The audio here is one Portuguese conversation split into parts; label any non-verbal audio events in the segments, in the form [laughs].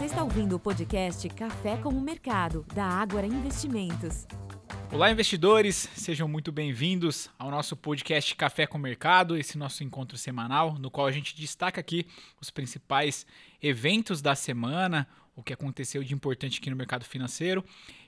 Você está ouvindo o podcast Café com o Mercado, da Ágora Investimentos. Olá, investidores, sejam muito bem-vindos ao nosso podcast Café com o Mercado, esse nosso encontro semanal, no qual a gente destaca aqui os principais eventos da semana, o que aconteceu de importante aqui no mercado financeiro.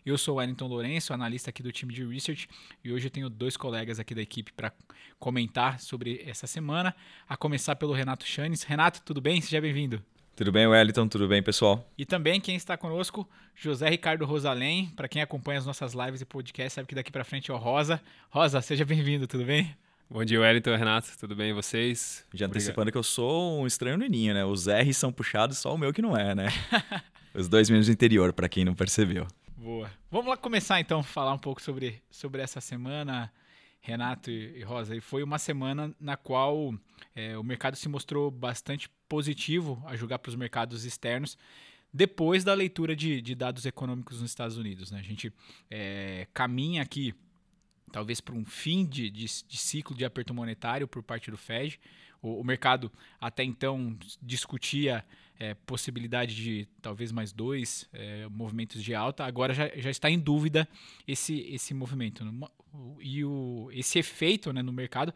Eu sou o Wellington Lourenço, analista aqui do time de research, e hoje eu tenho dois colegas aqui da equipe para comentar sobre essa semana, a começar pelo Renato Chanes. Renato, tudo bem? Seja bem-vindo. Tudo bem, Wellington? Tudo bem, pessoal? E também quem está conosco, José Ricardo Rosalém. Para quem acompanha as nossas lives e podcasts, sabe que daqui para frente é o Rosa. Rosa, seja bem-vindo, tudo bem? Bom dia, Wellington, Renato, tudo bem vocês? Já antecipando que eu sou um estranho no ninho, né? Os R's são puxados, só o meu que não é, né? [laughs] Os dois menos do interior, para quem não percebeu. Boa. Vamos lá começar então a falar um pouco sobre, sobre essa semana. Renato e Rosa, e foi uma semana na qual é, o mercado se mostrou bastante positivo a julgar para os mercados externos depois da leitura de, de, dados econômicos nos Estados Unidos. Né? A gente é, caminha aqui talvez para um fim de, de, de, ciclo de aperto monetário por parte do Fed. O, o mercado até então discutia é, possibilidade de talvez mais dois é, movimentos de alta, agora já, já está em dúvida esse, esse movimento. E o, esse efeito né, no mercado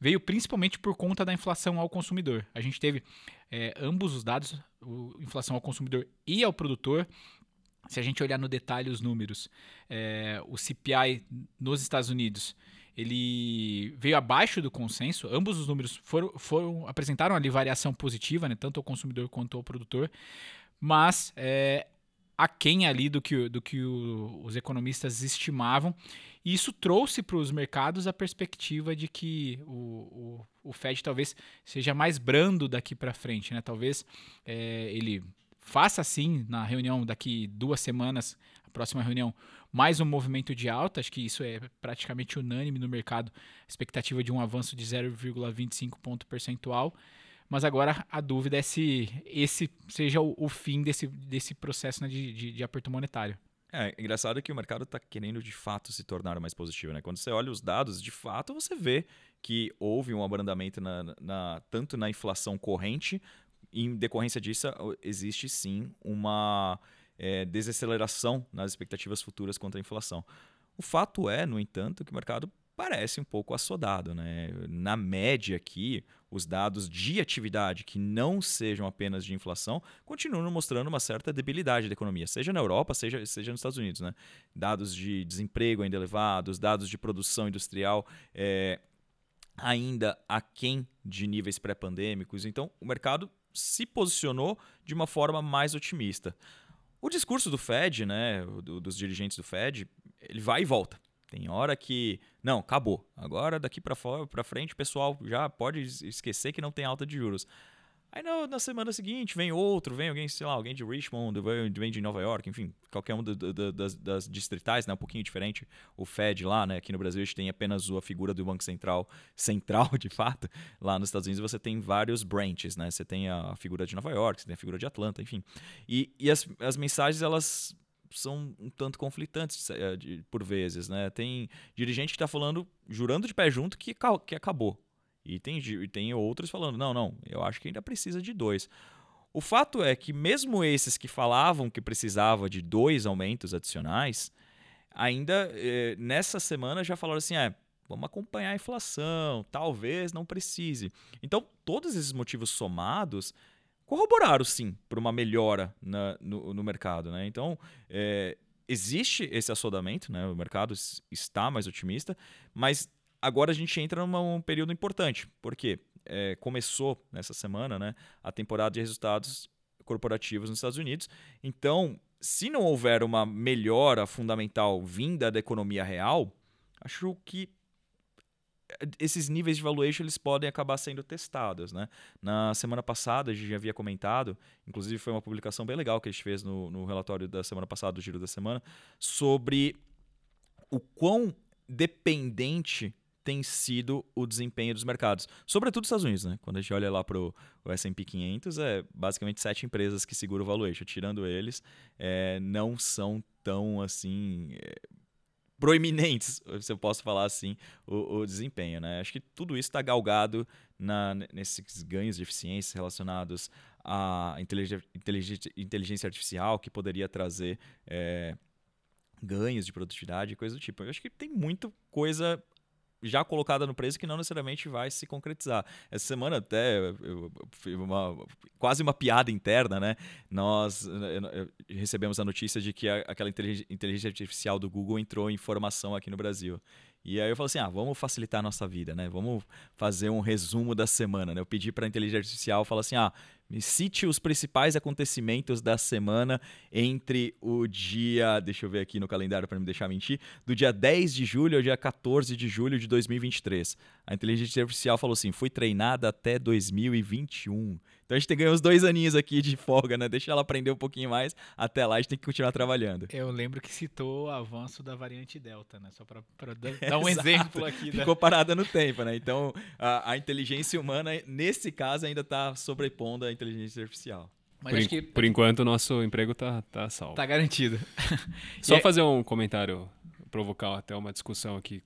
veio principalmente por conta da inflação ao consumidor. A gente teve é, ambos os dados, o, inflação ao consumidor e ao produtor. Se a gente olhar no detalhe os números, é, o CPI nos Estados Unidos ele veio abaixo do consenso. Ambos os números foram, foram apresentaram ali variação positiva, né, tanto ao consumidor quanto ao produtor, mas é, aquém ali do que, do que o, os economistas estimavam. E isso trouxe para os mercados a perspectiva de que o, o, o, Fed talvez seja mais brando daqui para frente. Né? Talvez é, ele faça assim na reunião daqui duas semanas, a próxima reunião, mais um movimento de alta, acho que isso é praticamente unânime no mercado, expectativa de um avanço de 0,25 ponto percentual. Mas agora a dúvida é se esse seja o, o fim desse, desse processo né, de, de, de aperto monetário. É engraçado que o mercado está querendo de fato se tornar mais positivo. Né? Quando você olha os dados, de fato você vê que houve um abrandamento na, na, tanto na inflação corrente, em decorrência disso, existe sim uma é, desaceleração nas expectativas futuras contra a inflação. O fato é, no entanto, que o mercado parece um pouco assodado. Né? Na média aqui, os dados de atividade que não sejam apenas de inflação continuam mostrando uma certa debilidade da economia, seja na Europa, seja, seja nos Estados Unidos. Né? Dados de desemprego ainda elevados, dados de produção industrial é, ainda aquém de níveis pré-pandêmicos. Então, o mercado se posicionou de uma forma mais otimista. O discurso do Fed, né, do, dos dirigentes do Fed, ele vai e volta. Tem hora que, não, acabou. Agora daqui para frente, pessoal já pode esquecer que não tem alta de juros. Aí na, na, semana seguinte vem outro, vem alguém, sei lá, alguém de Richmond, vem de Nova York, enfim, qualquer uma do, do, das, das, distritais, né, um pouquinho diferente. O Fed lá, né, aqui no Brasil a gente tem apenas a figura do Banco Central, [laughs] central de fato. Lá nos Estados Unidos você tem vários branches, né, você tem a figura de Nova York, você tem a figura de Atlanta, enfim. E, e as, as mensagens, elas são um tanto conflitantes eh, por vezes, né? Tem dirigente que está falando, jurando de pé junto, que, que acabou. E tem, tem outros falando, não, não, eu acho que ainda precisa de dois. O fato é que mesmo esses que falavam que precisava de dois aumentos adicionais, ainda eh, nessa semana já falaram assim, é, vamos acompanhar a inflação, talvez não precise. Então, todos esses motivos somados corroboraram sim para uma melhora na, no, no, mercado. Né? Então, é, existe esse assodamento, né? o mercado está mais otimista, mas agora a gente entra num período importante, porque é, começou nessa semana né, a temporada de resultados corporativos nos Estados Unidos. Então, se não houver uma melhora fundamental vinda da economia real, acho que esses níveis de valuation eles podem acabar sendo testados. Né? Na semana passada, a gente já havia comentado, inclusive foi uma publicação bem legal que a gente fez no, no relatório da semana passada, do Giro da Semana, sobre o quão dependente tem sido o desempenho dos mercados, sobretudo nos Estados Unidos, né? Quando a gente olha lá para o S&P 500, é basicamente sete empresas que seguram o valuation. Tirando eles, é, não são tão assim... É, proeminentes, se eu posso falar assim, o, o desempenho. Né? Acho que tudo isso está galgado na, nesses ganhos de eficiência relacionados à inteligência, inteligência artificial, que poderia trazer é, ganhos de produtividade e coisa do tipo. Eu acho que tem muita coisa já colocada no preço que não necessariamente vai se concretizar. Essa semana até eu, eu, uma, quase uma piada interna, né? Nós recebemos a notícia de que a, aquela inteligência artificial do Google entrou em formação aqui no Brasil. E aí eu falei assim, ah, vamos facilitar a nossa vida, né? Vamos fazer um resumo da semana, né? Eu pedi para a inteligência artificial, falar assim, ah, me cite os principais acontecimentos da semana entre o dia, deixa eu ver aqui no calendário para não deixar mentir, do dia 10 de julho ao dia 14 de julho de 2023. A inteligência artificial falou assim: fui treinada até 2021. Então a gente tem ganhar uns dois aninhos aqui de folga, né? Deixa ela aprender um pouquinho mais. Até lá a gente tem que continuar trabalhando. Eu lembro que citou o avanço da variante Delta, né? Só para [laughs] dar um exemplo aqui. Ficou da... parada no tempo, né? Então a, a inteligência humana, nesse caso, ainda está sobrepondo a inteligência artificial. Mas por, que... por enquanto, o nosso emprego tá, tá salvo. Tá garantido. [laughs] Só fazer um comentário, provocar até uma discussão aqui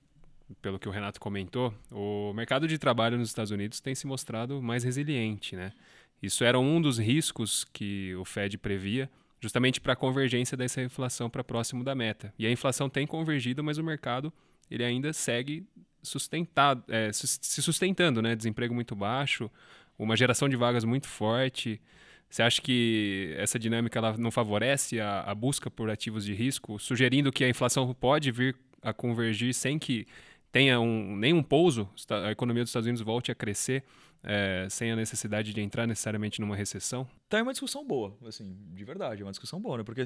pelo que o Renato comentou, o mercado de trabalho nos Estados Unidos tem se mostrado mais resiliente, né? Isso era um dos riscos que o Fed previa, justamente para a convergência dessa inflação para próximo da meta. E a inflação tem convergido, mas o mercado ele ainda segue sustentado, é, se sustentando, né? Desemprego muito baixo, uma geração de vagas muito forte. Você acha que essa dinâmica ela não favorece a, a busca por ativos de risco, sugerindo que a inflação pode vir a convergir sem que tenha um, nenhum pouso, a economia dos Estados Unidos volte a crescer é, sem a necessidade de entrar necessariamente numa recessão? Tá, é uma discussão boa, assim, de verdade, é uma discussão boa, né? Porque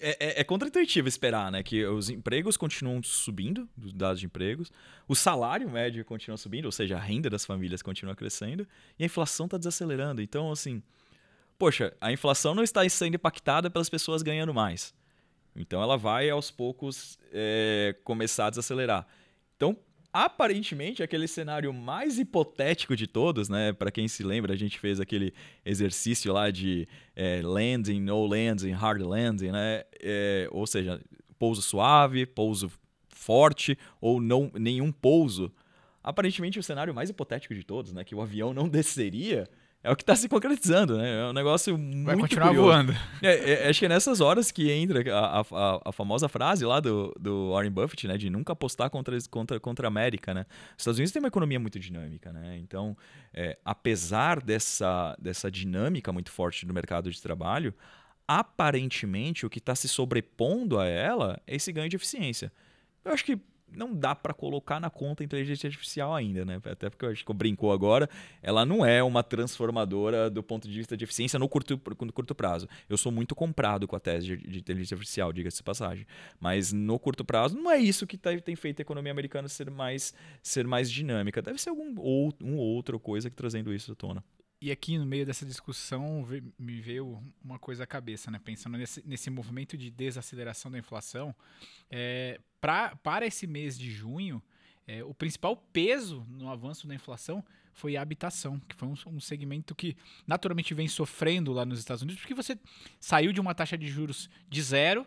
é, é, é contra-intuitivo esperar, né? Que os empregos continuam subindo, os dados de empregos, o salário médio continua subindo, ou seja, a renda das famílias continua crescendo, e a inflação está desacelerando. Então, assim, poxa, a inflação não está sendo impactada pelas pessoas ganhando mais. Então ela vai aos poucos é, começar a desacelerar. Então, aparentemente, aquele cenário mais hipotético de todos, né? Para quem se lembra, a gente fez aquele exercício lá de é, landing, no landing, hard landing, né? É, ou seja, pouso suave, pouso forte ou não nenhum pouso. Aparentemente, o cenário mais hipotético de todos, né? Que o avião não [laughs] desceria é o que está se concretizando, né? É um negócio muito Vai continuar curioso. voando. [laughs] É, é, acho que é nessas horas que entra a, a, a, famosa frase lá do, do Warren Buffett, né? De nunca apostar contra, contra, contra a América, né? Os Estados Unidos têm uma economia muito dinâmica, né? Então, é, apesar dessa, dessa dinâmica muito forte do mercado de trabalho, aparentemente o que está se sobrepondo a ela é esse ganho de eficiência. Eu acho que não dá para colocar na conta inteligência artificial ainda, né? Até porque eu acho que brincou agora, ela não é uma transformadora do ponto de vista de eficiência no curto, no curto prazo. Eu sou muito comprado com a tese de, de inteligência artificial, diga-se passagem. Mas no curto prazo não é isso que tá, tem feito a economia americana ser mais, ser mais dinâmica. Deve ser algum ou, um outra coisa que trazendo isso à tona. E aqui no meio dessa discussão me veio uma coisa à cabeça, né? Pensando nesse, nesse movimento de desaceleração da inflação, é, pra, para esse mês de junho, é, o principal peso no avanço da inflação foi a habitação, que foi um, um, segmento que naturalmente vem sofrendo lá nos Estados Unidos, porque você saiu de uma taxa de juros de zero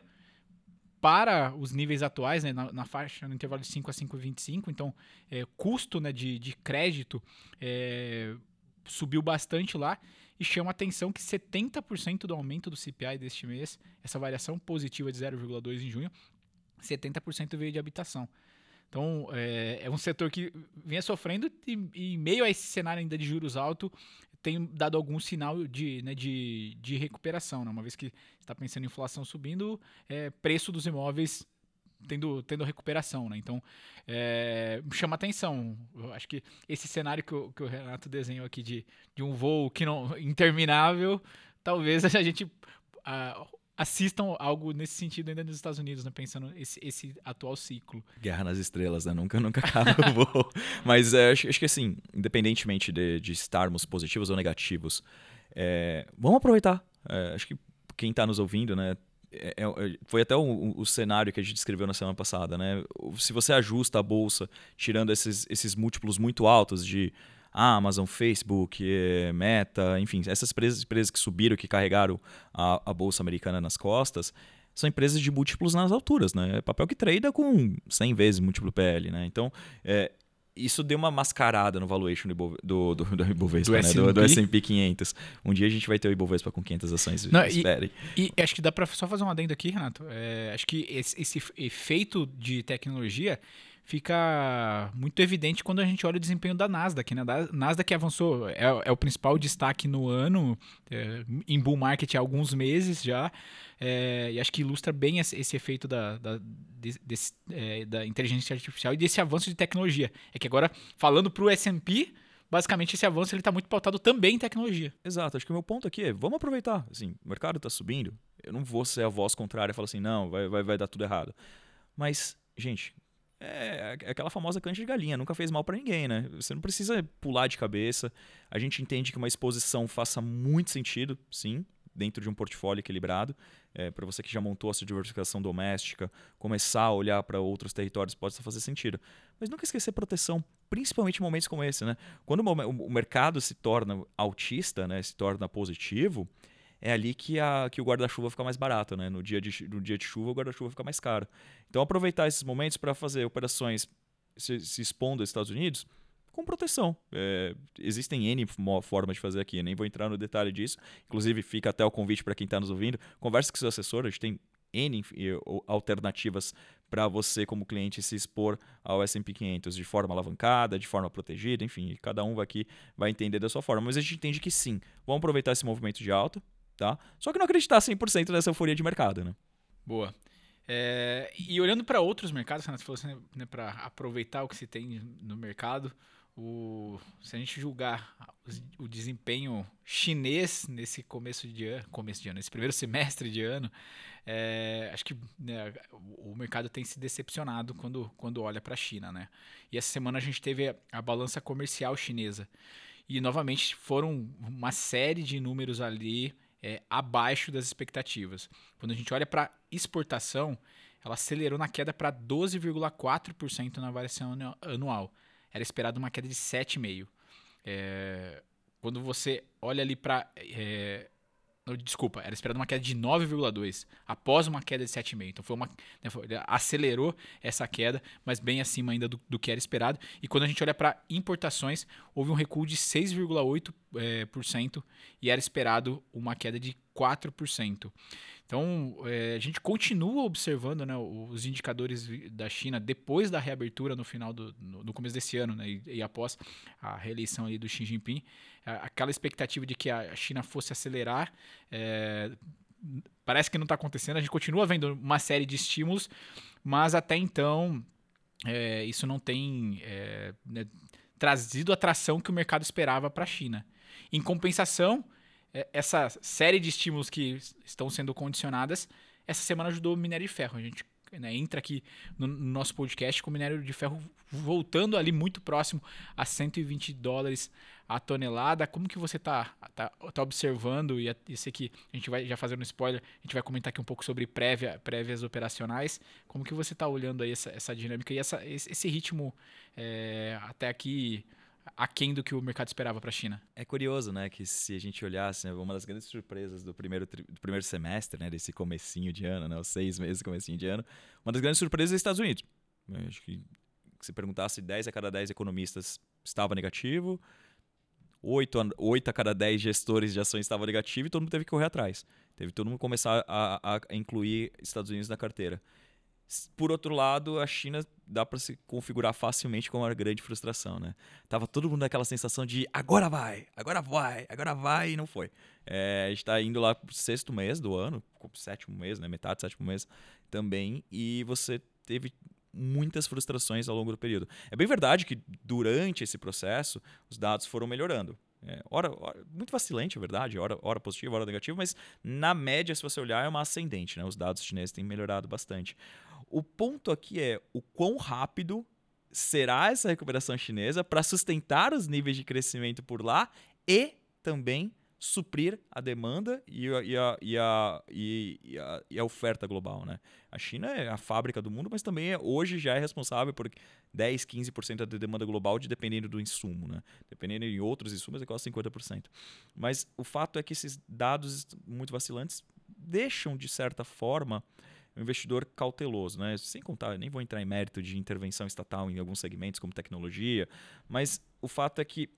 para os níveis atuais, né, na, na, faixa, no intervalo de 5 a 5,25, então é, custo né, de, de crédito é, subiu bastante lá e chama atenção que 70% do aumento do CPI deste mês, essa variação positiva de 0,2 em junho, 70% veio de habitação. Então, é, é, um setor que vinha sofrendo e, e, meio a esse cenário ainda de juros altos, tem dado algum sinal de, né, de, de recuperação. Né? Uma vez que está pensando em inflação subindo, é, preço dos imóveis tendo, tendo recuperação, né? Então, é, chama atenção. Eu acho que esse cenário que o, que o Renato desenhou aqui de, de um voo que não [laughs] interminável, talvez [laughs] a gente uh, assistam algo nesse sentido ainda nos Estados Unidos, né? Pensando esse, esse atual ciclo. Guerra nas estrelas, né? Nunca, nunca [laughs] acaba o voo. Mas é, acho, acho, que assim, independentemente de, de estarmos positivos ou negativos, é, vamos aproveitar. É, acho que quem está nos ouvindo, né? É, é, é, foi até o, o, cenário que a gente descreveu na semana passada, né? Se você ajusta a bolsa, tirando esses, esses múltiplos muito altos de Amazon, Facebook, eh, Meta, enfim, essas empresas, empresas que subiram, que carregaram a, a bolsa americana nas costas, são empresas de múltiplos nas alturas, né? É papel que trada com 100 vezes múltiplo PL, né? Então, é, isso deu uma mascarada no valuation do, do, do, do Ibovespa, do, né? S&P 500. Um dia a gente vai ter o Ibovespa com 500 ações, Não, esperem. E, e, acho que dá para só fazer um adendo aqui, Renato. É, acho que esse, esse efeito de tecnologia fica muito evidente quando a gente olha o desempenho da Nasdaq. Né? A Nasdaq avançou, é, é o principal destaque no ano, é, em bull market há alguns meses já, é, e acho que ilustra bem esse, esse efeito da, da, desse, é, da inteligência artificial e desse avanço de tecnologia. É que agora, falando para o S&P, basicamente esse avanço está muito pautado também em tecnologia. Exato. Acho que o meu ponto aqui é, vamos aproveitar. Assim, o mercado está subindo, eu não vou ser a voz contrária e falar assim, não, vai, vai, vai dar tudo errado. Mas, gente, é, é aquela famosa canja de galinha, nunca fez mal para ninguém, né? Você não precisa pular de cabeça. A gente entende que uma exposição faça muito sentido, sim, dentro de um portfólio equilibrado. É, para você que já montou a sua diversificação doméstica, começar a olhar para outros territórios pode fazer sentido. Mas nunca esquecer proteção, principalmente em momentos como esse. Né? Quando o mercado se torna altista, né, se torna positivo, é ali que, a, que o guarda-chuva fica mais barato, né? No dia de, no dia de chuva, o guarda-chuva fica mais caro. Então, aproveitar esses momentos para fazer operações se, se expondo aos Estados Unidos com proteção. É, existem N formas de fazer aqui, nem vou entrar no detalhe disso. Inclusive, fica até o convite para quem está nos ouvindo. Converse com seu assessor, a gente tem N alternativas para você, como cliente, se expor ao S&P 500 de forma alavancada, de forma protegida, enfim, cada um aqui vai entender da sua forma. Mas a gente entende que sim, vamos aproveitar esse movimento de alta, tá? Só que não acreditar 100% nessa euforia de mercado, né? Boa. É, e olhando para outros mercados, Renato, você falou assim, né, para aproveitar o que se tem no mercado, o, se a gente julgar o, o, desempenho chinês nesse começo de ano, começo de ano, nesse primeiro semestre de ano, é, acho que né, o mercado tem se decepcionado quando, quando olha para a China, né? E essa semana a gente teve a, a balança comercial chinesa e novamente foram uma série de números ali é, abaixo das expectativas. Quando a gente olha para exportação, ela acelerou na queda para 12,4% na variação anual. Era esperado uma queda de 7,5%. É, quando você olha ali para é, Desculpa, era esperado uma queda de 9,2 após uma queda de 7,5. Então foi uma. Né, foi, acelerou essa queda, mas bem acima ainda do, do que era esperado. E quando a gente olha para importações, houve um recuo de 6,8% é, cento, e era esperado uma queda de 4%. Então, é, a gente continua observando né, os indicadores da China depois da reabertura no final do no, no começo desse ano né, e, e, após a reeleição ali do Xi Jinping, aquela expectativa de que a China fosse acelerar. É, parece que não está acontecendo. A gente continua vendo uma série de estímulos, mas até então é, isso não tem é, né, trazido a atração que o mercado esperava para a China. Em compensação, essa série de estímulos que estão sendo condicionadas, essa semana ajudou o minério de ferro. A gente né, entra aqui no, no, nosso podcast com o minério de ferro voltando ali muito próximo a 120 dólares a tonelada. Como que você está tá, tá observando? E isso aqui a gente vai já fazendo um spoiler, a gente vai comentar aqui um pouco sobre prévia, prévias operacionais. Como que você está olhando aí essa, essa dinâmica e essa, esse ritmo é, até aqui? Aquém do que o mercado esperava para a China. É curioso, né, que se a gente olhasse, né, uma das grandes surpresas do primeiro, do primeiro semestre, né, desse comecinho de ano, né, os seis meses comecinho de ano, uma das grandes surpresas é os Estados Unidos. Eu acho que se perguntasse 10 a cada 10 economistas estava negativo, 8 a, 8 a cada 10 gestores de ações estava negativo e todo mundo teve que correr atrás. Teve todo mundo começar a, a incluir Estados Unidos na carteira. Por outro lado, a China dá para se configurar facilmente como uma grande frustração, né? Tava todo mundo naquela sensação de agora vai, agora vai, agora vai e não foi. É, a gente está indo lá pro sexto mês do ano, sétimo mês, né? Metade do sétimo mês também, e você teve muitas frustrações ao longo do período. É bem verdade que durante esse processo os dados foram melhorando. É, hora, hora, muito vacilante, é verdade, hora, hora positiva, hora negativa, mas na média, se você olhar, é uma ascendente. Né? Os dados chineses têm melhorado bastante. O ponto aqui é o quão rápido será essa recuperação chinesa para sustentar os níveis de crescimento por lá e também suprir a demanda e a, e a, e a, e a, e a oferta global. Né? A China é a fábrica do mundo, mas também é, hoje já é responsável por 10, 15% da demanda global, de, dependendo do insumo. Né? Dependendo de outros insumos, é quase 50%. Mas o fato é que esses dados muito vacilantes deixam, de certa forma, o investidor cauteloso, né? Sem contar, nem vou entrar em mérito de intervenção estatal em alguns segmentos, como tecnologia, mas o fato é que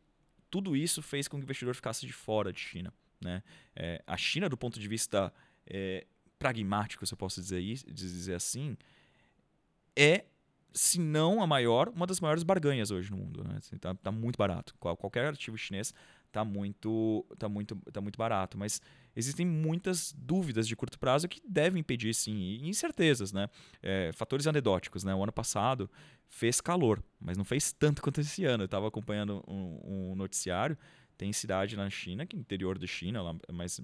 tudo isso fez com que o investidor ficasse de fora de China. Né? É, a China, do ponto de vista é, pragmático, se eu posso dizer, dizer assim, é, se não a maior, uma das maiores barganhas hoje no mundo. Né? Assim, tá, tá muito barato. Qual, qualquer ativo chinês tá muito, tá muito, tá muito barato. Mas existem muitas dúvidas de curto prazo que devem impedir, sim, e incertezas, né? É, fatores anedóticos, né? O ano passado fez calor, mas não fez tanto quanto esse ano. Eu estava acompanhando um, um, noticiário, tem cidade na China, que é interior da China, lá, mais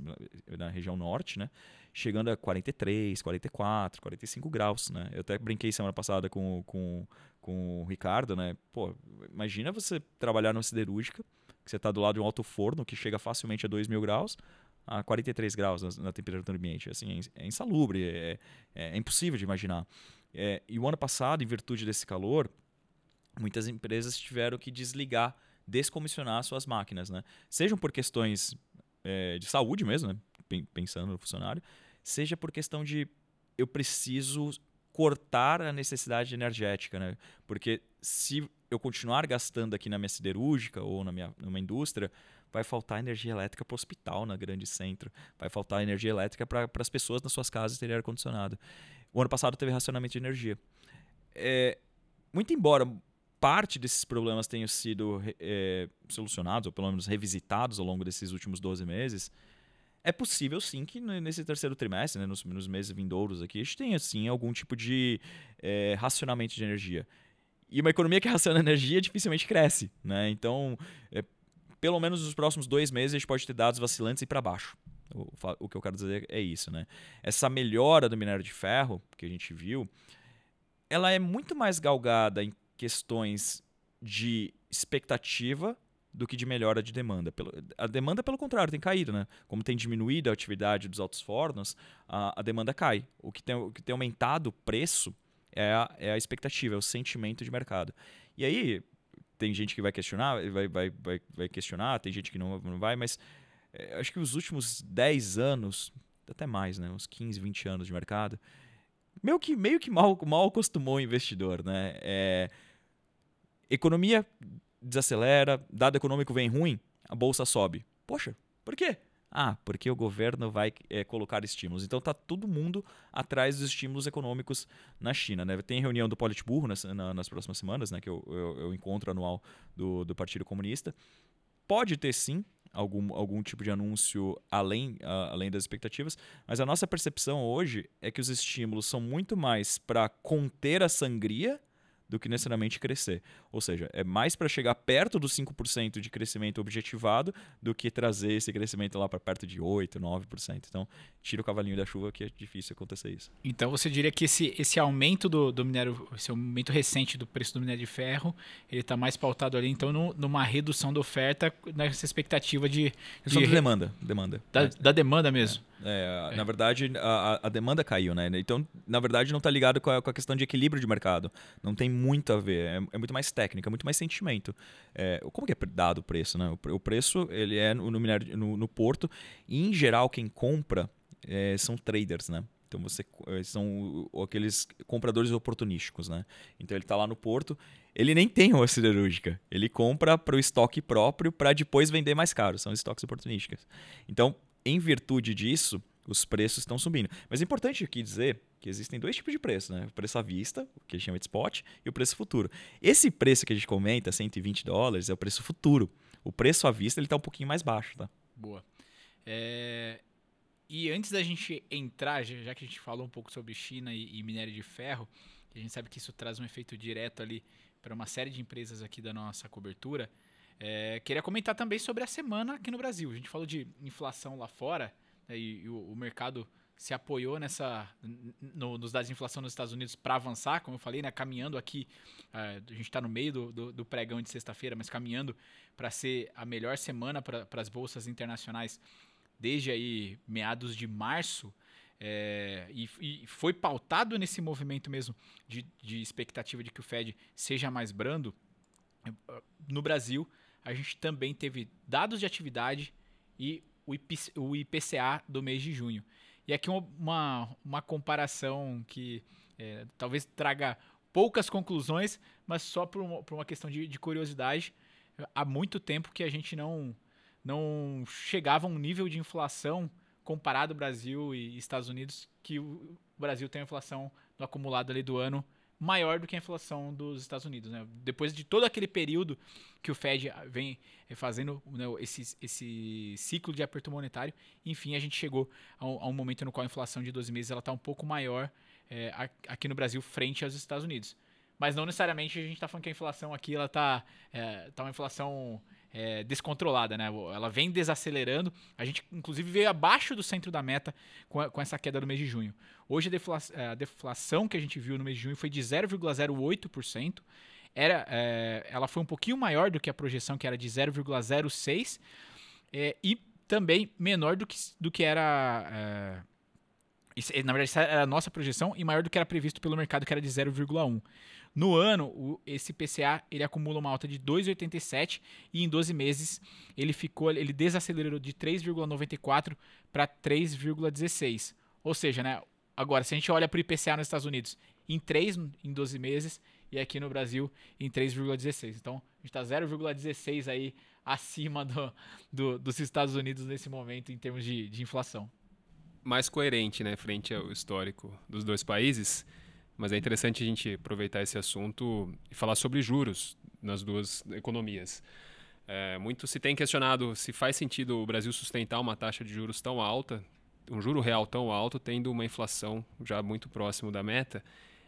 na região norte, né? Chegando a 43, 44, 45 graus, né? Eu até brinquei semana passada com, com, com o Ricardo, né? Pô, imagina você trabalhar numa siderúrgica, que você está do lado de um alto forno que chega facilmente a 2 mil graus, a 43 graus na, na temperatura ambiente. Assim, é, é insalubre, é, é, é, impossível de imaginar. É, e o ano passado, em virtude desse calor, muitas empresas tiveram que desligar, descomissionar suas máquinas. Né? Sejam por questões é, de saúde mesmo, né? pensando no funcionário, seja por questão de eu preciso cortar a necessidade energética, né? Porque se eu continuar gastando aqui na minha siderúrgica ou na minha numa indústria, vai faltar energia elétrica para o hospital na grande centro, vai faltar energia elétrica para as pessoas nas suas casas terem ar-condicionado. O ano passado teve racionamento de energia. É, muito embora parte desses problemas tenham sido é, solucionados, ou pelo menos revisitados ao longo desses últimos 12 meses, é possível sim que nesse terceiro trimestre, né, nos, nos, meses vindouros aqui, a gente tenha sim algum tipo de é, racionamento de energia. E uma economia que raciona energia dificilmente cresce. Né? Então, é, pelo menos nos próximos dois meses, a gente pode ter dados vacilantes e para baixo. O, o, que eu quero dizer é isso. Né? Essa melhora do minério de ferro que a gente viu, ela é muito mais galgada em questões de expectativa do que de melhora de demanda. A demanda, pelo contrário, tem caído. Né? Como tem diminuído a atividade dos altos fornos, a, a demanda cai. O que, tem, o que tem aumentado o preço é a, é a expectativa, é o sentimento de mercado. E aí, tem gente que vai questionar, vai, vai, vai, vai questionar, tem gente que não, não vai, mas é, acho que os últimos 10 anos, até mais, né? uns 15, 20 anos de mercado, meio que, meio que mal, mal acostumou o investidor. Né? É, economia desacelera, dado econômico vem ruim, a bolsa sobe. Poxa, por quê? Ah, porque o governo vai é, colocar estímulos. Então tá todo mundo atrás dos estímulos econômicos na China. Né? Tem reunião do Politburo nas, na, nas próximas semanas, né? que eu, eu encontro anual do, do Partido Comunista. Pode ter sim algum, algum tipo de anúncio além, uh, além das expectativas, mas a nossa percepção hoje é que os estímulos são muito mais para conter a sangria do que necessariamente crescer. Ou seja, é mais para chegar perto dos 5% de crescimento objetivado do que trazer esse crescimento lá para perto de 8%, 9%. Então, tira o cavalinho da chuva que é difícil acontecer isso. Então, você diria que esse, esse aumento do, do minério, esse aumento recente do preço do minério de ferro, ele está mais pautado ali, então, no, numa redução da oferta, nessa expectativa de... de, de demanda. demanda. Da, é. da demanda mesmo. É. É, é. Na verdade, a, a, demanda caiu, né? Então, na verdade, não está ligado com a, com a, questão de equilíbrio de mercado. Não tem muito a ver. É, é muito mais técnica, é muito mais sentimento. É, como que é dado o preço, né? O, o preço ele é no, minério, no, no, porto. E, em geral, quem compra é, são traders, né? Então você é, são aqueles compradores oportunísticos, né? Então ele está lá no porto, ele nem tem uma siderúrgica, ele compra para o estoque próprio para depois vender mais caro, são estoques oportunísticos. Então em virtude disso, os preços estão subindo. Mas é importante aqui dizer que existem dois tipos de preço, né? O preço à vista, que a gente chama de spot, e o preço futuro. Esse preço que a gente comenta, 120 dólares, é o preço futuro. O preço à vista ele está um pouquinho mais baixo, tá? Boa. É... E antes da gente entrar, já que a gente falou um pouco sobre China e, e minério de ferro, a gente sabe que isso traz um efeito direto ali para uma série de empresas aqui da nossa cobertura. É, queria comentar também sobre a semana aqui no Brasil. A gente falou de inflação lá fora e, e o, o, mercado se apoiou nessa no, nos dados de inflação nos Estados Unidos para avançar, como eu falei, né, caminhando aqui. Uh, a gente está no meio do, do, do, pregão de sexta-feira, mas caminhando para ser a melhor semana para as bolsas internacionais desde aí meados de março. É, e, e, foi pautado nesse movimento mesmo de, de expectativa de que o Fed seja mais brando. No Brasil, a gente também teve dados de atividade e o, IPCA do mês de junho. E aqui uma, uma comparação que é, talvez traga poucas conclusões, mas só por uma, por uma questão de, de, curiosidade. Há muito tempo que a gente não, não chegava a um nível de inflação comparado Brasil e Estados Unidos, que o Brasil tem a inflação no acumulado ali do ano maior do que a inflação dos Estados Unidos. Né? Depois de todo aquele período que o Fed vem eh, fazendo né, esse, esse ciclo de aperto monetário, enfim, a gente chegou a um, a um momento no qual a inflação de 12 meses está um pouco maior é, aqui no Brasil frente aos Estados Unidos. Mas não necessariamente a gente está falando que a inflação aqui está é, tá uma inflação é, descontrolada, né? Ela vem desacelerando. A gente, inclusive, veio abaixo do centro da meta com, a, com essa queda do mês de junho. Hoje, a deflação, é, a deflação, que a gente viu no mês de junho foi de 0,08%. Era, é, ela foi um pouquinho maior do que a projeção, que era de 0,06%. É, e também menor do que, do que era. É, na verdade, essa era a nossa projeção e maior do que era previsto pelo mercado, que era de 0,1%. No ano, o, esse PCA ele acumula uma alta de 2,87 e em 12 meses ele ficou, ele desacelerou de 3,94 para 3,16. Ou seja, né, agora se a gente olha para o IPCA nos Estados Unidos, em 3 em 12 meses e aqui no Brasil em 3,16. Então, a gente está 0,16 aí acima do, do, dos Estados Unidos nesse momento em termos de, de inflação. Mais coerente, né, frente ao histórico dos dois países. Mas é interessante a gente aproveitar esse assunto e falar sobre juros nas duas economias. É, muito se tem questionado se faz sentido o Brasil sustentar uma taxa de juros tão alta, um juro real tão alto, tendo uma inflação já muito próximo da meta.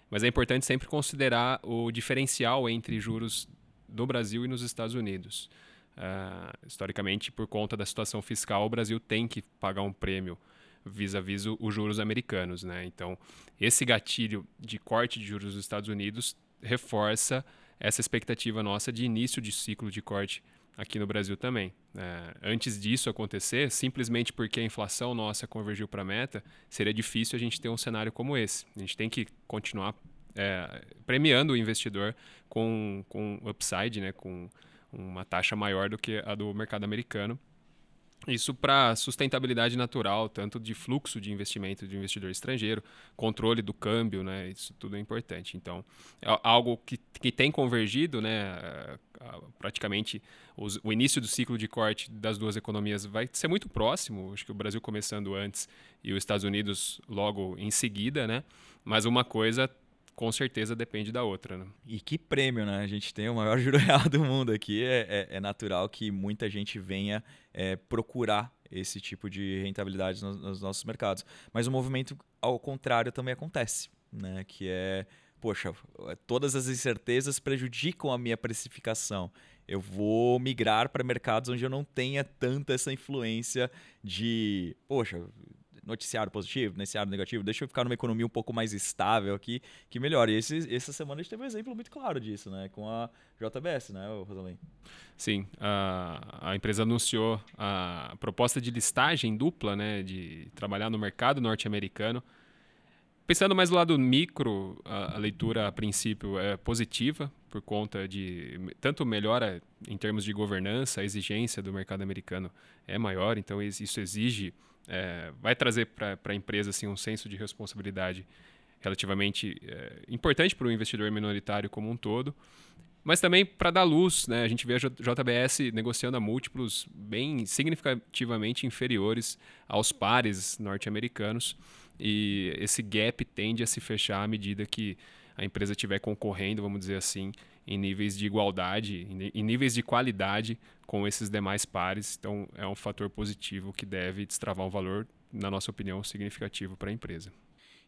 Mas é importante sempre considerar o diferencial entre juros no Brasil e nos Estados Unidos. Uh, historicamente, por conta da situação fiscal, o Brasil tem que pagar um prêmio vis-a-vis -vis os juros americanos. Né? Então, esse gatilho de corte de juros dos Estados Unidos reforça essa expectativa nossa de início de ciclo de corte aqui no Brasil também. É, antes disso acontecer, simplesmente porque a inflação nossa convergiu para a meta, seria difícil a gente ter um cenário como esse. A gente tem que continuar é, premiando o investidor com, com upside, né, com uma taxa maior do que a do mercado americano, isso para sustentabilidade natural, tanto de fluxo de investimento de investidor estrangeiro, controle do câmbio, né? Isso tudo é importante. Então, é algo que, que tem convergido, né? Praticamente os, o início do ciclo de corte das duas economias vai ser muito próximo. Acho que o Brasil começando antes e os Estados Unidos logo em seguida, né? Mas uma coisa com certeza depende da outra. Né? E que prêmio, né? A gente tem o maior [laughs] juro real do mundo aqui. É, é, é natural que muita gente venha é, procurar esse tipo de rentabilidade nos, nos, nossos mercados. Mas o movimento ao contrário também acontece, né? Que é, poxa, todas as incertezas prejudicam a minha precificação. Eu vou migrar para mercados onde eu não tenha tanta essa influência de, poxa, noticiário positivo, noticiário negativo, deixa eu ficar numa economia um pouco mais estável aqui, que melhor. E esse, essa semana a gente teve um exemplo muito claro disso, né? Com a JBS, né, Rosalim? Sim, a, a empresa anunciou a proposta de listagem dupla, né, de trabalhar no mercado norte-americano. Pensando mais do lado micro, a, a, leitura a princípio é positiva por conta de tanto melhora em termos de governança, a exigência do mercado americano é maior, então isso exige é, vai trazer para a empresa assim, um senso de responsabilidade relativamente é, importante para o investidor minoritário como um todo, mas também para dar luz. Né? A gente vê a JBS negociando a múltiplos bem significativamente inferiores aos pares norte-americanos, e esse gap tende a se fechar à medida que a empresa estiver concorrendo, vamos dizer assim, em níveis de igualdade, em níveis de qualidade com esses demais pares. Então, é um fator positivo que deve destravar um valor, na nossa opinião, significativo para a empresa.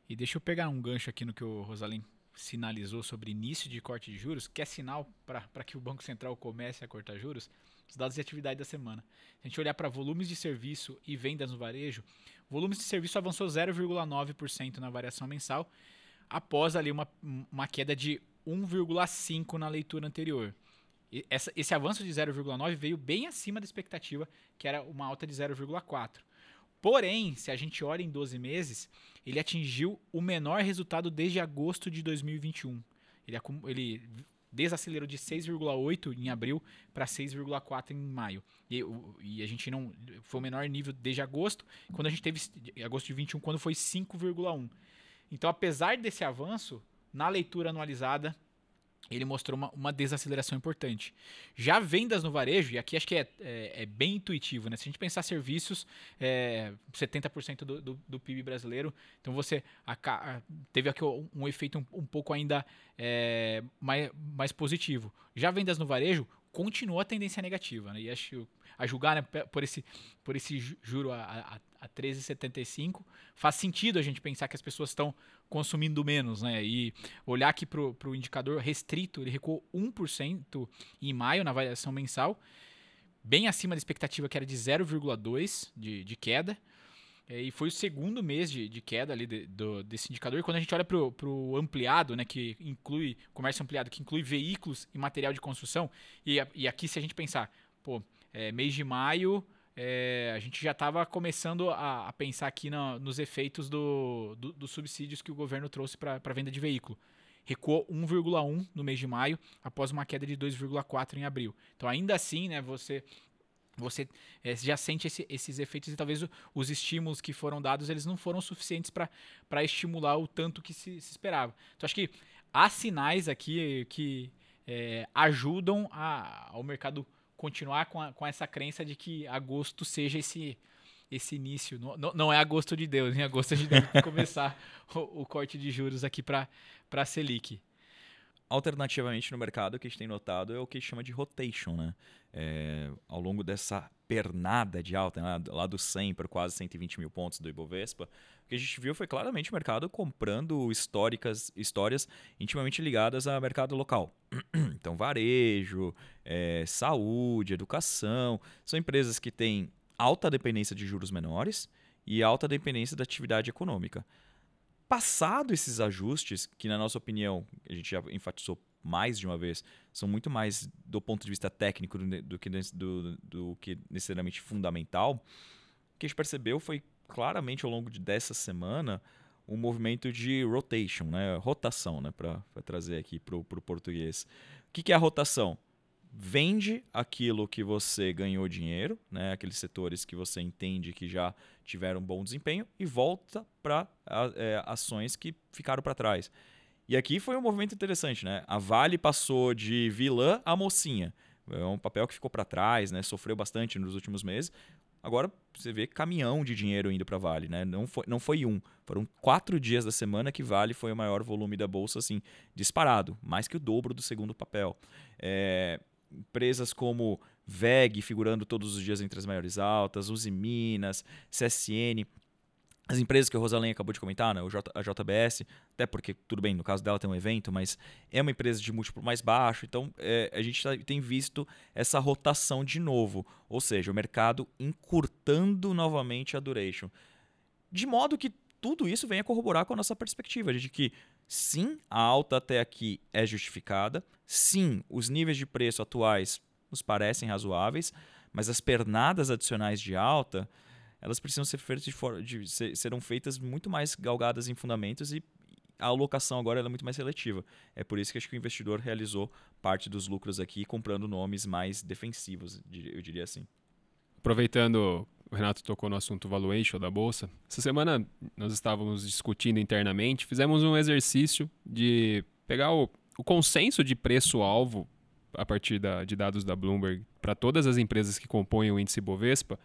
E deixa eu pegar um gancho aqui no que o Rosalim sinalizou sobre início de corte de juros, que é sinal para que o Banco Central comece a cortar juros, os dados de atividade da semana. Se a gente olhar para volumes de serviço e vendas no varejo, volumes de serviço avançou 0,9% na variação mensal, após ali uma, uma queda de 1,5 na leitura anterior. Esse avanço de 0,9 veio bem acima da expectativa, que era uma alta de 0,4. Porém, se a gente olha em 12 meses, ele atingiu o menor resultado desde agosto de 2021. Ele, ele desacelerou de 6,8 em abril para 6,4 em maio. E, e, a gente não foi o menor nível desde agosto, quando a gente teve agosto de 21, quando foi 5,1. Então, apesar desse avanço, na leitura anualizada ele mostrou uma, uma, desaceleração importante. Já vendas no varejo, e aqui acho que é, é, é bem intuitivo, né? Se a gente pensar serviços, é 70% do, do, do, PIB brasileiro, então você a, teve aqui um, um efeito um, um, pouco ainda é, mais, mais positivo. Já vendas no varejo, continua a tendência negativa, né? E acho a julgar né, por, esse, por esse juro a, a, a 13,75, faz sentido a gente pensar que as pessoas estão consumindo menos, né? E olhar aqui para o indicador restrito, ele recuou 1% em maio na variação mensal, bem acima da expectativa que era de 0,2% de, de queda. É, e foi o segundo mês de, de queda ali de, do, desse indicador. E quando a gente olha para o ampliado, né, que inclui comércio ampliado, que inclui veículos e material de construção, e, e aqui se a gente pensar, pô, é, mês de maio é, a gente já estava começando a, a, pensar aqui no, nos efeitos do, do, dos subsídios que o governo trouxe para a venda de veículo. Recuou 1,1 no mês de maio, após uma queda de 2,4 em abril. Então, ainda assim, né, você você é, já sente esse, esses efeitos e talvez o, os estímulos que foram dados eles não foram suficientes para estimular o tanto que se, se, esperava. Então acho que há sinais aqui que é, ajudam a, ao mercado continuar com, a, com essa crença de que agosto seja esse esse início. Não, não é agosto de Deus, em agosto de Deus começar [laughs] o, o, corte de juros aqui para a Selic. Alternativamente no mercado, o que a gente tem notado é o que chama de rotation, né? É, ao longo dessa pernada de alta, né? lá do 100 para quase 120 mil pontos do Ibovespa, o que a gente viu foi claramente o mercado comprando históricas, histórias intimamente ligadas ao mercado local. [clears throat] Então, varejo, é, saúde, educação, são empresas que têm alta dependência de juros menores e alta dependência da atividade econômica. Passado esses ajustes, que na nossa opinião, a gente já enfatizou mais de uma vez, são muito mais do ponto de vista técnico do, que, do, do que necessariamente fundamental, o que a gente percebeu foi claramente ao longo de dessa semana um movimento de rotation, né? rotação, né? para trazer aqui para o português. O que, que é a rotação? Vende aquilo que você ganhou dinheiro, né? aqueles setores que você entende que já tiveram bom desempenho, e volta para é, ações que ficaram para trás. E aqui foi um movimento interessante, né? A Vale passou de vilã a mocinha. É um papel que ficou para trás, né? Sofreu bastante nos últimos meses. Agora você vê caminhão de dinheiro indo para Vale, né? Não foi, não foi um, foram quatro dias da semana que Vale foi o maior volume da bolsa, assim, disparado, mais que o dobro do segundo papel. É, empresas como VEG figurando todos os dias entre as maiores altas, Uzi Minas, CSN, as empresas que o Rosalém acabou de comentar, né, a JBS, até porque, tudo bem, no caso dela tem um evento, mas é uma empresa de múltiplo mais baixo, então é, a gente tá, tem visto essa rotação de novo, ou seja, o mercado encurtando novamente a duration. De modo que tudo isso venha corroborar com a nossa perspectiva de que sim, a alta até aqui é justificada, sim, os níveis de preço atuais nos parecem razoáveis, mas as pernadas adicionais de alta elas precisam ser feitas de, de ser, serão feitas muito mais galgadas em fundamentos e a alocação agora é muito mais seletiva. É por isso que acho que o investidor realizou parte dos lucros aqui comprando nomes mais defensivos, eu diria assim. Aproveitando, o Renato tocou no assunto valuation da bolsa. Essa semana nós estávamos discutindo internamente, fizemos um exercício de pegar o, o consenso de preço-alvo a partir da, de dados da Bloomberg para todas as empresas que compõem o índice Bovespa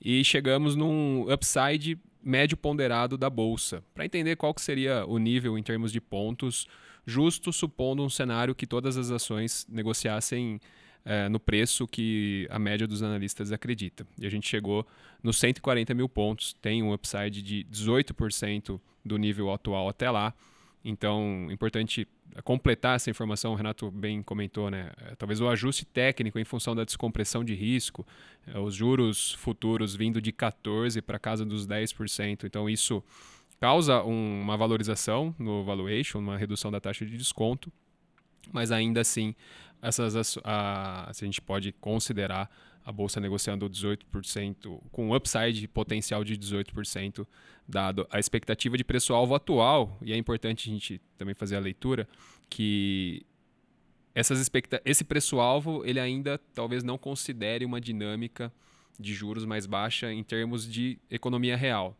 e chegamos num upside médio ponderado da bolsa, para entender qual que seria o nível em termos de pontos justo, supondo um cenário que todas as ações negociassem é, no preço que a média dos analistas acredita. E a gente chegou nos 140 mil pontos, tem um upside de 18% do nível atual até lá. Então, importante completar essa informação, o Renato bem comentou, né? É, talvez o ajuste técnico em função da descompressão de risco, é, os juros futuros vindo de 14 para casa dos 10%. Então isso causa um, uma valorização no valuation, uma redução da taxa de desconto, mas ainda assim essas a, se a gente pode considerar a bolsa negociando 18%, com um upside potencial de 18%, dado a expectativa de preço-alvo atual, e é importante a gente também fazer a leitura, que essas expecta esse preço-alvo ele ainda talvez não considere uma dinâmica de juros mais baixa em termos de economia real,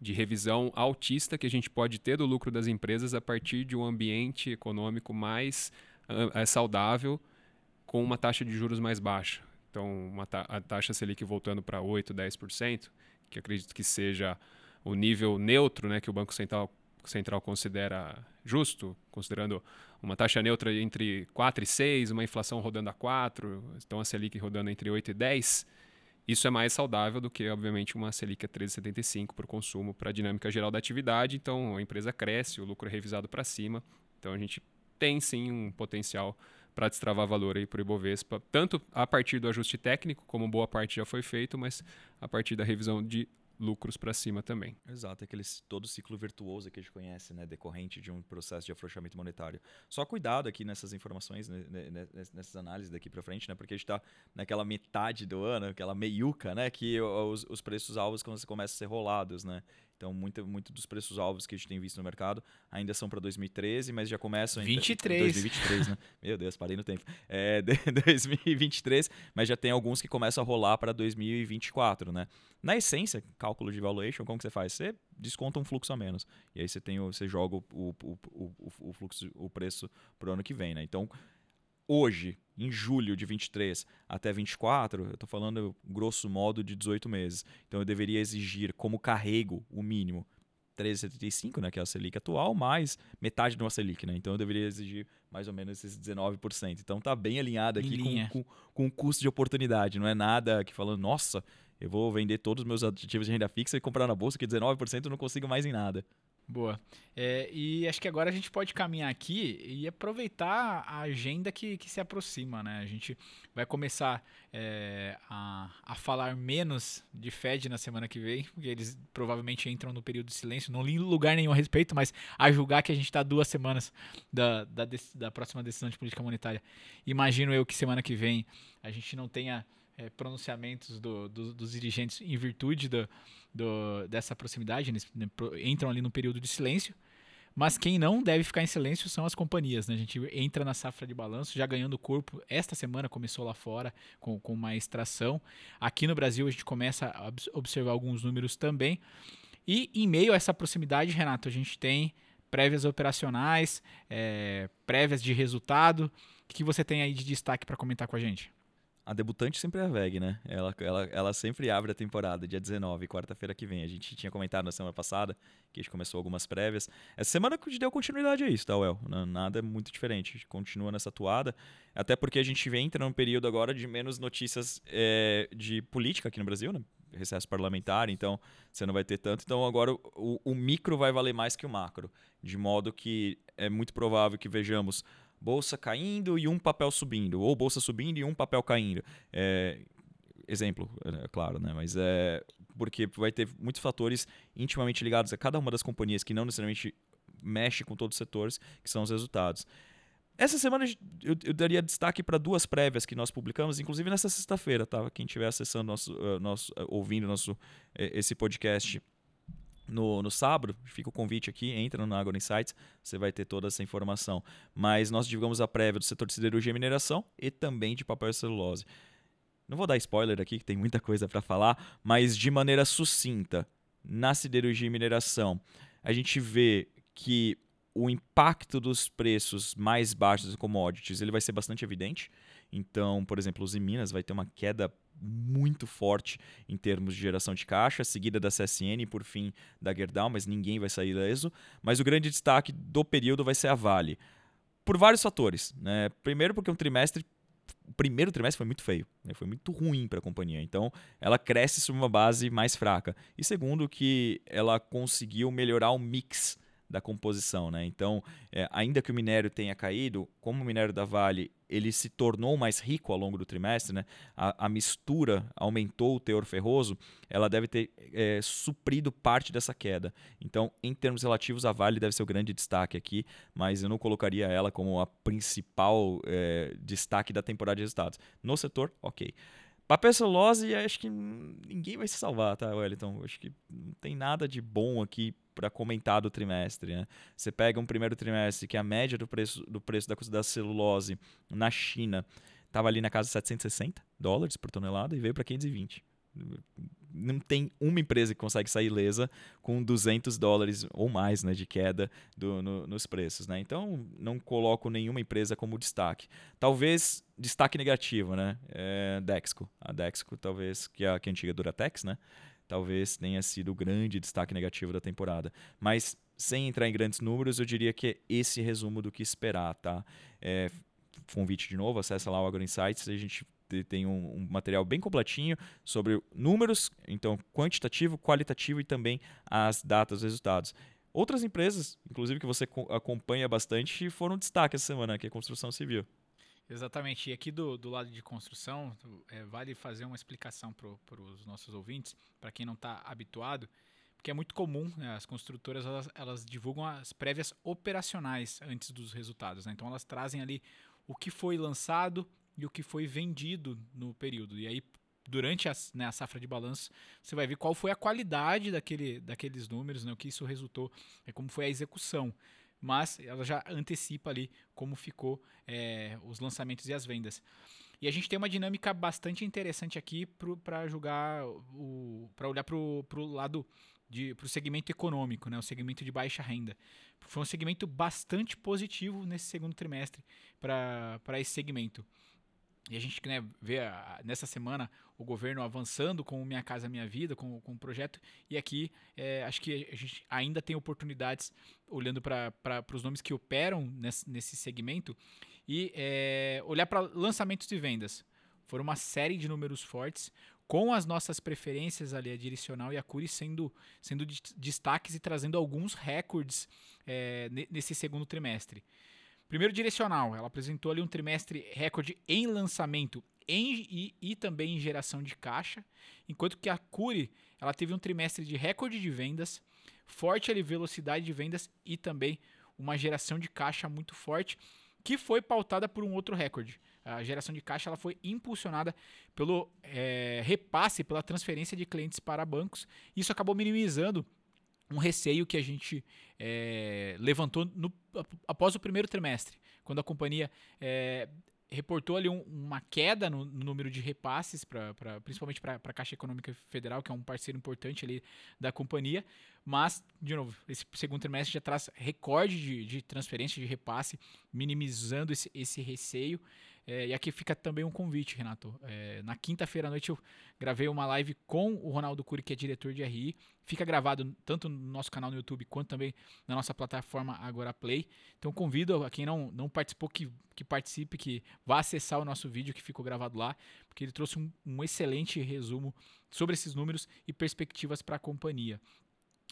de revisão altista que a gente pode ter do lucro das empresas a partir de um ambiente econômico mais uh, saudável com uma taxa de juros mais baixa. Então, ta a taxa Selic voltando para 8, 10%, que acredito que seja o nível neutro né, que o Banco Central, Central considera justo, considerando uma taxa neutra entre 4 e 6, uma inflação rodando a 4, então a Selic rodando entre 8 e 10, isso é mais saudável do que, obviamente, uma Selic a 13,75 para o consumo, para a dinâmica geral da atividade. Então, a empresa cresce, o lucro é revisado para cima. Então, a gente tem sim um potencial para destravar valor aí para o Ibovespa, tanto a partir do ajuste técnico, como boa parte já foi feito, mas a partir da revisão de lucros para cima também. Exato, aquele todo ciclo virtuoso que a gente conhece, né, decorrente de um processo de afrouxamento monetário. Só cuidado aqui nessas informações, né, né, né nessas análises daqui para frente, né, porque a gente está naquela metade do ano, aquela meiuca, né, que os, os preços alvos começam a ser rolados, né. Então, muito, muito dos preços alvos que a gente tem visto no mercado ainda são para 2013, mas já começam em 23. 2023, né? [laughs] Meu Deus, parei no tempo. É [laughs] 2023, mas já tem alguns que começam a rolar para 2024, né? Na essência, cálculo de valuation, como que você faz? Você desconta um fluxo a menos. E aí você tem você joga o, o, o, o, fluxo, o preço para o ano que vem, né? Então, hoje, em julho de 23 até 24, eu estou falando grosso modo de 18 meses. Então eu deveria exigir como carrego o mínimo 13,75, né, que é a Selic atual, mais metade de uma Selic, né? Então eu deveria exigir mais ou menos esses 19%. Então tá bem alinhado aqui com, com, com o custo de oportunidade, não é nada que falando, nossa, eu vou vender todos os meus ativos de renda fixa e comprar na bolsa que 19% eu não consigo mais em nada. Boa. É, e acho que agora a gente pode caminhar aqui e aproveitar a agenda que, que se aproxima. Né? A gente vai começar é, a, a falar menos de Fed na semana que vem, porque eles provavelmente entram no período de silêncio. Não li lugar nenhum a respeito, mas a julgar que a gente está duas semanas da, da, da próxima decisão de política monetária. Imagino eu que semana que vem a gente não tenha é, pronunciamentos do, do, dos dirigentes em virtude do, do, dessa proximidade, eles né, entram ali no período de silêncio. Mas quem não deve ficar em silêncio são as companhias. Né? A gente entra na safra de balanço já ganhando corpo. Esta semana começou lá fora com, com uma extração. Aqui no Brasil a gente começa a observar alguns números também. E em meio a essa proximidade, Renato, a gente tem prévias operacionais, é, prévias de resultado. O que você tem aí de destaque para comentar com a gente? A debutante sempre é a VEG, né? Ela, ela, ela sempre abre a temporada, dia 19, quarta-feira que vem. A gente tinha comentado na semana passada que a gente começou algumas prévias. Essa semana gente deu continuidade a isso, tá, Well? Nada é muito diferente. A gente continua nessa toada. Até porque a gente entra num período agora de menos notícias é, de política aqui no Brasil, né? Recesso parlamentar, então você não vai ter tanto. Então agora o, o micro vai valer mais que o macro. De modo que é muito provável que vejamos bolsa caindo e um papel subindo, ou bolsa subindo e um papel caindo. É, exemplo, é claro, né? Mas é porque vai ter muitos fatores intimamente ligados a cada uma das companhias que não necessariamente mexe com todos os setores, que são os resultados. Essa semana eu, eu daria destaque para duas prévias que nós publicamos, inclusive nessa sexta-feira, tá? Quem estiver acessando nosso, uh, nosso uh, ouvindo nosso uh, esse podcast no, no sábado, fica o convite aqui, entra no Agro Insights, você vai ter toda essa informação. Mas nós divulgamos a prévia do setor de siderurgia e mineração e também de papel e celulose. Não vou dar spoiler aqui, que tem muita coisa para falar, mas de maneira sucinta, na siderurgia e mineração, a gente vê que o impacto dos preços mais baixos dos commodities ele vai ser bastante evidente. Então, por exemplo, os em Minas vai ter uma queda muito forte em termos de geração de caixa, seguida da CSN e por fim da Gerdau, mas ninguém vai sair leso. Mas o grande destaque do período vai ser a Vale. Por vários fatores. Né? Primeiro porque um trimestre o primeiro trimestre foi muito feio, né? foi muito ruim para a companhia. Então, ela cresce sobre uma base mais fraca. E segundo, que ela conseguiu melhorar o mix da composição. Né? Então, é, ainda que o minério tenha caído, como o minério da Vale ele se tornou mais rico ao longo do trimestre, né? a, a mistura aumentou o teor ferroso, ela deve ter é, suprido parte dessa queda. Então, em termos relativos, a Vale deve ser o grande destaque aqui, mas eu não colocaria ela como a principal é, destaque da temporada de resultados. No setor, ok. Papel celulose, acho que ninguém vai se salvar, tá, Wellington? Acho que não tem nada de bom aqui para comentar do trimestre. Né? Você pega um primeiro trimestre que a média do preço, do preço da, da celulose na China estava ali na casa de 760 dólares por tonelada e veio para 520 não tem uma empresa que consegue sair ilesa com 200 dólares ou mais né, de queda do, no, nos preços. Né? Então, não coloco nenhuma empresa como destaque. Talvez destaque negativo, né? É Dexco. A Dexco, talvez, que é a, que é a antiga Duratex, né? Talvez tenha sido o grande destaque negativo da temporada. Mas, sem entrar em grandes números, eu diria que é esse resumo do que esperar. Tá? É, convite de novo, acessa lá o Agro Insights, a gente tem um, um, material bem completinho sobre números, então quantitativo, qualitativo e também as datas, os resultados. Outras empresas, inclusive que você acompanha bastante, foram destaque essa semana, que é a construção civil. Exatamente. E aqui do, do lado de construção, é, vale fazer uma explicação para os nossos ouvintes, para quem não está habituado, porque é muito comum, né, as construtoras elas, elas, divulgam as prévias operacionais antes dos resultados. Né? Então elas trazem ali o que foi lançado e o que foi vendido no período. E aí, durante a, né, a safra de balanço, você vai ver qual foi a qualidade daquele, daqueles números, né, o que isso resultou, é como foi a execução. Mas ela já antecipa ali como ficou é, os lançamentos e as vendas. E a gente tem uma dinâmica bastante interessante aqui para julgar o. para olhar para o lado para o segmento econômico, né, o segmento de baixa renda. Foi um segmento bastante positivo nesse segundo trimestre para esse segmento. E a gente né, vê a, nessa semana o governo avançando com o Minha Casa Minha Vida, com, com o projeto, e aqui é, acho que a gente ainda tem oportunidades, olhando para os nomes que operam nesse, nesse segmento, e é, olhar para lançamentos e vendas. Foram uma série de números fortes, com as nossas preferências ali, a direcional e a Curi sendo, sendo destaques e trazendo alguns recordes é, nesse segundo trimestre. Primeiro direcional, ela apresentou ali um trimestre recorde em lançamento em, e, e, também em geração de caixa, enquanto que a Curi ela teve um trimestre de recorde de vendas, forte ali velocidade de vendas e também uma geração de caixa muito forte, que foi pautada por um outro recorde. A geração de caixa ela foi impulsionada pelo é, repasse, pela transferência de clientes para bancos. Isso acabou minimizando um receio que a gente é, levantou no, após o primeiro trimestre, quando a companhia é, reportou ali um, uma queda no, no, número de repasses, pra, pra principalmente para a Caixa Econômica Federal, que é um parceiro importante ali da companhia. Mas, de novo, esse segundo trimestre já traz recorde de, de transferência de repasse, minimizando esse, esse receio. É, e aqui fica também um convite, Renato. É, na quinta-feira à noite eu gravei uma live com o Ronaldo Cury, que é diretor de RI. Fica gravado tanto no nosso canal no YouTube quanto também na nossa plataforma Agora Play. Então convido a quem não, não participou que, que participe, que vá acessar o nosso vídeo que ficou gravado lá, porque ele trouxe um, um excelente resumo sobre esses números e perspectivas para a companhia.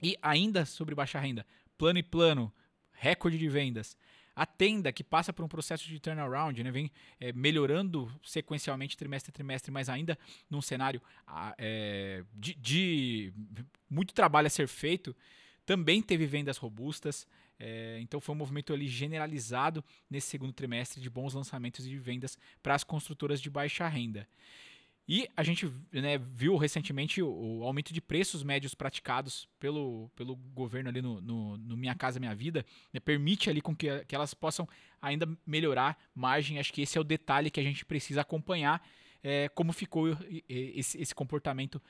E ainda sobre baixa renda, plano e plano, recorde de vendas. A tenda, que passa por um processo de turnaround, né, vem é, melhorando sequencialmente trimestre a trimestre, mas ainda num cenário é, de, de, muito trabalho a ser feito, também teve vendas robustas. É, então foi um movimento ali generalizado nesse segundo trimestre de bons lançamentos e de vendas para as construtoras de baixa renda. E a gente né, viu recentemente o, aumento de preços médios praticados pelo, pelo governo ali no, no, no Minha Casa Minha Vida, né, permite ali com que, que elas possam ainda melhorar margem. Acho que esse é o detalhe que a gente precisa acompanhar é, como ficou esse, esse comportamento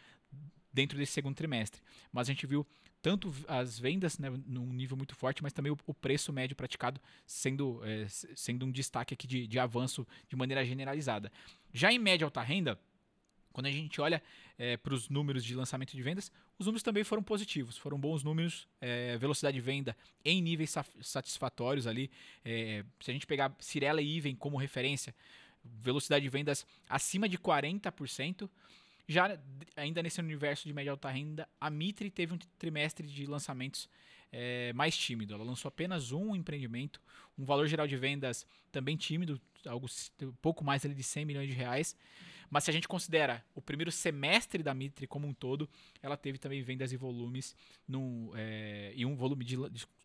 dentro desse segundo trimestre. Mas a gente viu tanto as vendas né, num nível muito forte, mas também o, o preço médio praticado sendo, é, sendo um destaque aqui de, de avanço de maneira generalizada. Já em média alta renda, quando a gente olha é, para os números de lançamento de vendas, os números também foram positivos, foram bons números, é, velocidade de venda em níveis satisfatórios ali. É, se a gente pegar Cirela e Even como referência, velocidade de vendas acima de 40%. Já ainda nesse universo de média alta renda, a Mitre teve um trimestre de lançamentos é, mais tímido. Ela lançou apenas um empreendimento, um valor geral de vendas também tímido, algo pouco mais ali de 100 milhões de reais. Mas se a gente considera o primeiro semestre da Mitre como um todo, ela teve também vendas e volumes no, é, e um volume de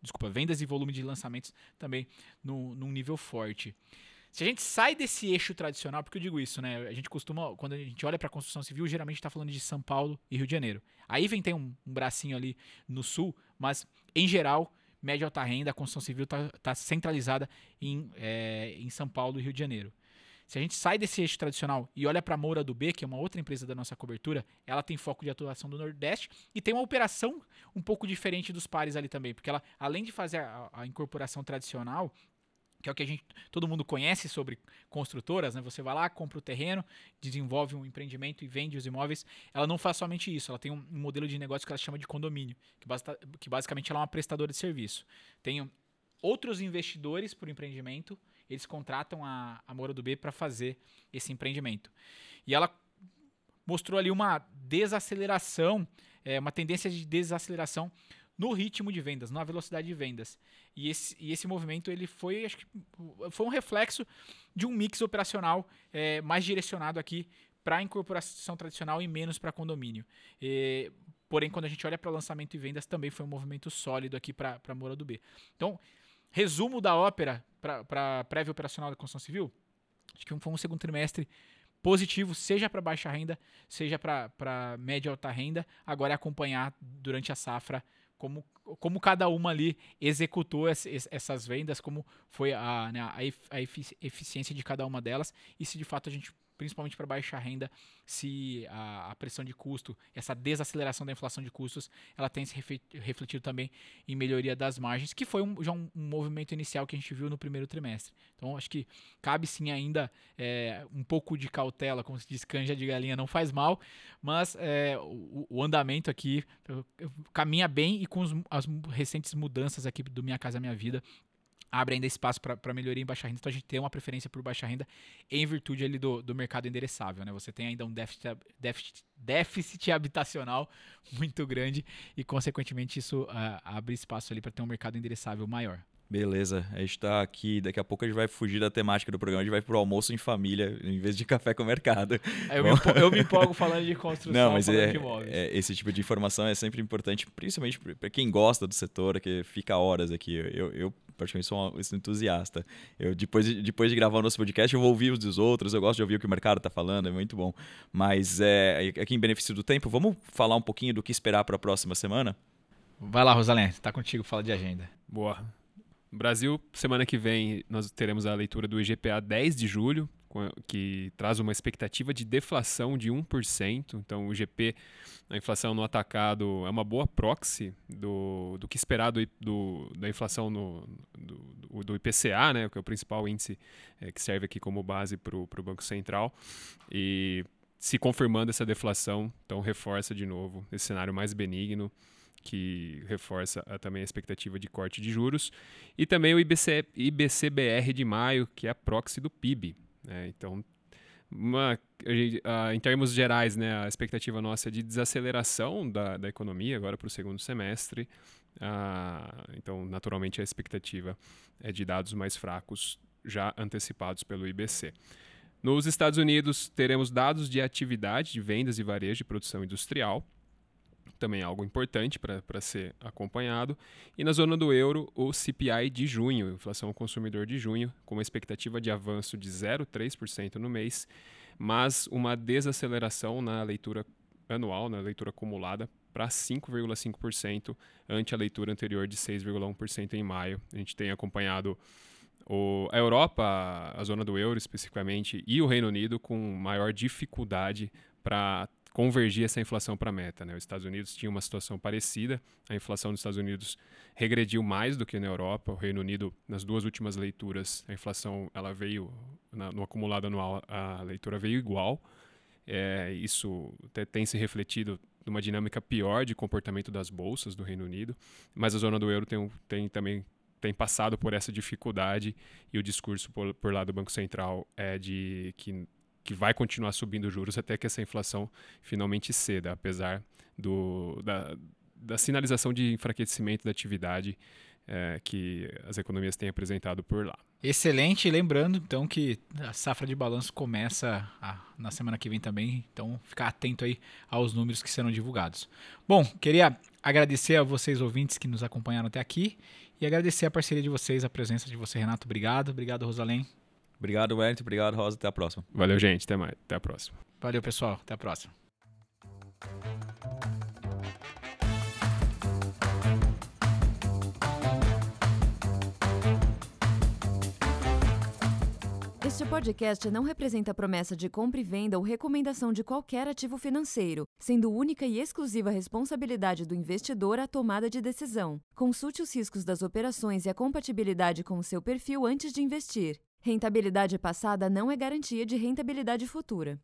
desculpa vendas e volume de lançamentos também no, num nível forte. Se a gente sai desse eixo tradicional, porque eu digo isso, né? A gente costuma, quando a gente olha para a construção civil, geralmente está falando de São Paulo e Rio de Janeiro. Aí vem tem um, um, bracinho ali no sul, mas em geral, média alta renda, a construção civil está tá centralizada em, é, em São Paulo e Rio de Janeiro. Se a gente sai desse eixo tradicional e olha para a Moura do B, que é uma outra empresa da nossa cobertura, ela tem foco de atuação do Nordeste e tem uma operação um pouco diferente dos pares ali também, porque ela, além de fazer a, a incorporação tradicional, que é o que a gente, todo mundo conhece sobre construtoras, né? Você vai lá, compra o terreno, desenvolve um empreendimento e vende os imóveis. Ela não faz somente isso, ela tem um, um modelo de negócio que ela chama de condomínio, que, basta, que basicamente ela é uma prestadora de serviço. Tem outros investidores por empreendimento, eles contratam a, a Moura do B para fazer esse empreendimento. E ela mostrou ali uma desaceleração, é, uma tendência de desaceleração no ritmo de vendas, na velocidade de vendas. E esse, e esse movimento ele foi, acho que, foi um reflexo de um mix operacional é, mais direcionado aqui para incorporação tradicional e menos para condomínio. E, porém, quando a gente olha para lançamento e vendas, também foi um movimento sólido aqui para a Moura do B. Então, resumo da ópera para a prévia operacional da construção civil, acho que foi um segundo trimestre positivo, seja para baixa renda, seja para média e alta renda. Agora é acompanhar durante a safra como, como cada uma ali executou essas vendas, como foi a, né, a eficiência de cada uma delas e se de fato a gente principalmente para baixa renda, se a, a, pressão de custo, essa desaceleração da inflação de custos, ela tem se refletido também em melhoria das margens, que foi um, já um, um, movimento inicial que a gente viu no primeiro trimestre. Então, acho que cabe sim ainda é, um pouco de cautela, como se diz, canja de galinha não faz mal, mas é, o, o, andamento aqui caminha bem e com os, as recentes mudanças aqui do Minha Casa Minha Vida, abre ainda espaço para melhoria em baixa renda, então a gente tem uma preferência por baixa renda em virtude ali do, do mercado endereçável, né? Você tem ainda um déficit, déficit, déficit habitacional [laughs] muito grande e, consequentemente, isso uh, abre espaço ali para ter um mercado endereçável maior. Beleza, a gente está aqui, daqui a pouco a gente vai fugir da temática do programa, a gente vai pro almoço em família, em vez de [laughs] café com o mercado. Eu, me, empolgo, eu me [laughs] empolgo falando de construção, Não, mas é, é, esse tipo de informação é sempre importante, principalmente para quem gosta do setor, que fica horas aqui. Eu, eu praticamente sou um entusiasta. Eu, depois, de, depois de gravar o nosso podcast, eu vou ouvir os dos outros, eu gosto de ouvir o que o mercado está falando, é muito bom. Mas é, aqui em benefício do tempo, vamos falar um pouquinho do que esperar para a próxima semana? Vai lá, Rosalém, está contigo, fala de agenda. Boa. Brasil, semana que vem nós teremos a leitura do IGPA 10 de julho, que traz uma expectativa de deflação de 1%. Então, o IGP, a inflação no atacado, é uma boa proxy do, do que esperar do, do da inflação no, do, do, IPCA, né, que é o principal índice é, que serve aqui como base para o Banco Central. E se confirmando essa deflação, então reforça de novo esse cenário mais benigno que reforça a, também a expectativa de corte de juros, e também o IBC, IBCBR de maio, que é a proxy do PIB. Né? Então, uma, em termos gerais, né, a expectativa nossa é de desaceleração da, da economia agora para o segundo semestre. Ah, então, naturalmente, a expectativa é de dados mais fracos já antecipados pelo IBC. Nos Estados Unidos, teremos dados de atividade de vendas e varejo de produção industrial, também algo importante para ser acompanhado. E na zona do euro, o CPI de junho, inflação ao consumidor de junho, com uma expectativa de avanço de 0,3% no mês, mas uma desaceleração na leitura anual, na leitura acumulada, para 5,5% ante a leitura anterior de 6,1% em maio. A gente tem acompanhado o, a Europa, a zona do euro especificamente, e o Reino Unido com maior dificuldade para convergir essa inflação para a meta. Né? Os Estados Unidos tinha uma situação parecida, a inflação dos Estados Unidos regrediu mais do que na Europa. O Reino Unido, nas duas últimas leituras, a inflação ela veio na, no acumulado anual, a leitura veio igual. É, isso tem se refletido numa dinâmica pior de comportamento das bolsas do Reino Unido, mas a zona do euro tem, tem também tem passado por essa dificuldade e o discurso por, por lá do Banco Central é de que que vai continuar subindo juros até que essa inflação finalmente ceda, apesar do, da, da sinalização de enfraquecimento da atividade é, que as economias têm apresentado por lá. Excelente, lembrando então que a safra de balanço começa a, na semana que vem também, então ficar atento aí aos números que serão divulgados. Bom, queria agradecer a vocês ouvintes que nos acompanharam até aqui e agradecer a parceria de vocês, a presença de você, Renato. Obrigado, obrigado, Rosalém. Obrigado, Wellington. Obrigado, Rosa. Até a próxima. Valeu, gente. Até mais. Até a próxima. Valeu, pessoal. Até a próxima. Este podcast não representa promessa de compra e venda ou recomendação de qualquer ativo financeiro, sendo única e exclusiva responsabilidade do investidor a tomada de decisão. Consulte os riscos das operações e a compatibilidade com o seu perfil antes de investir. Rentabilidade passada não é garantia de rentabilidade futura.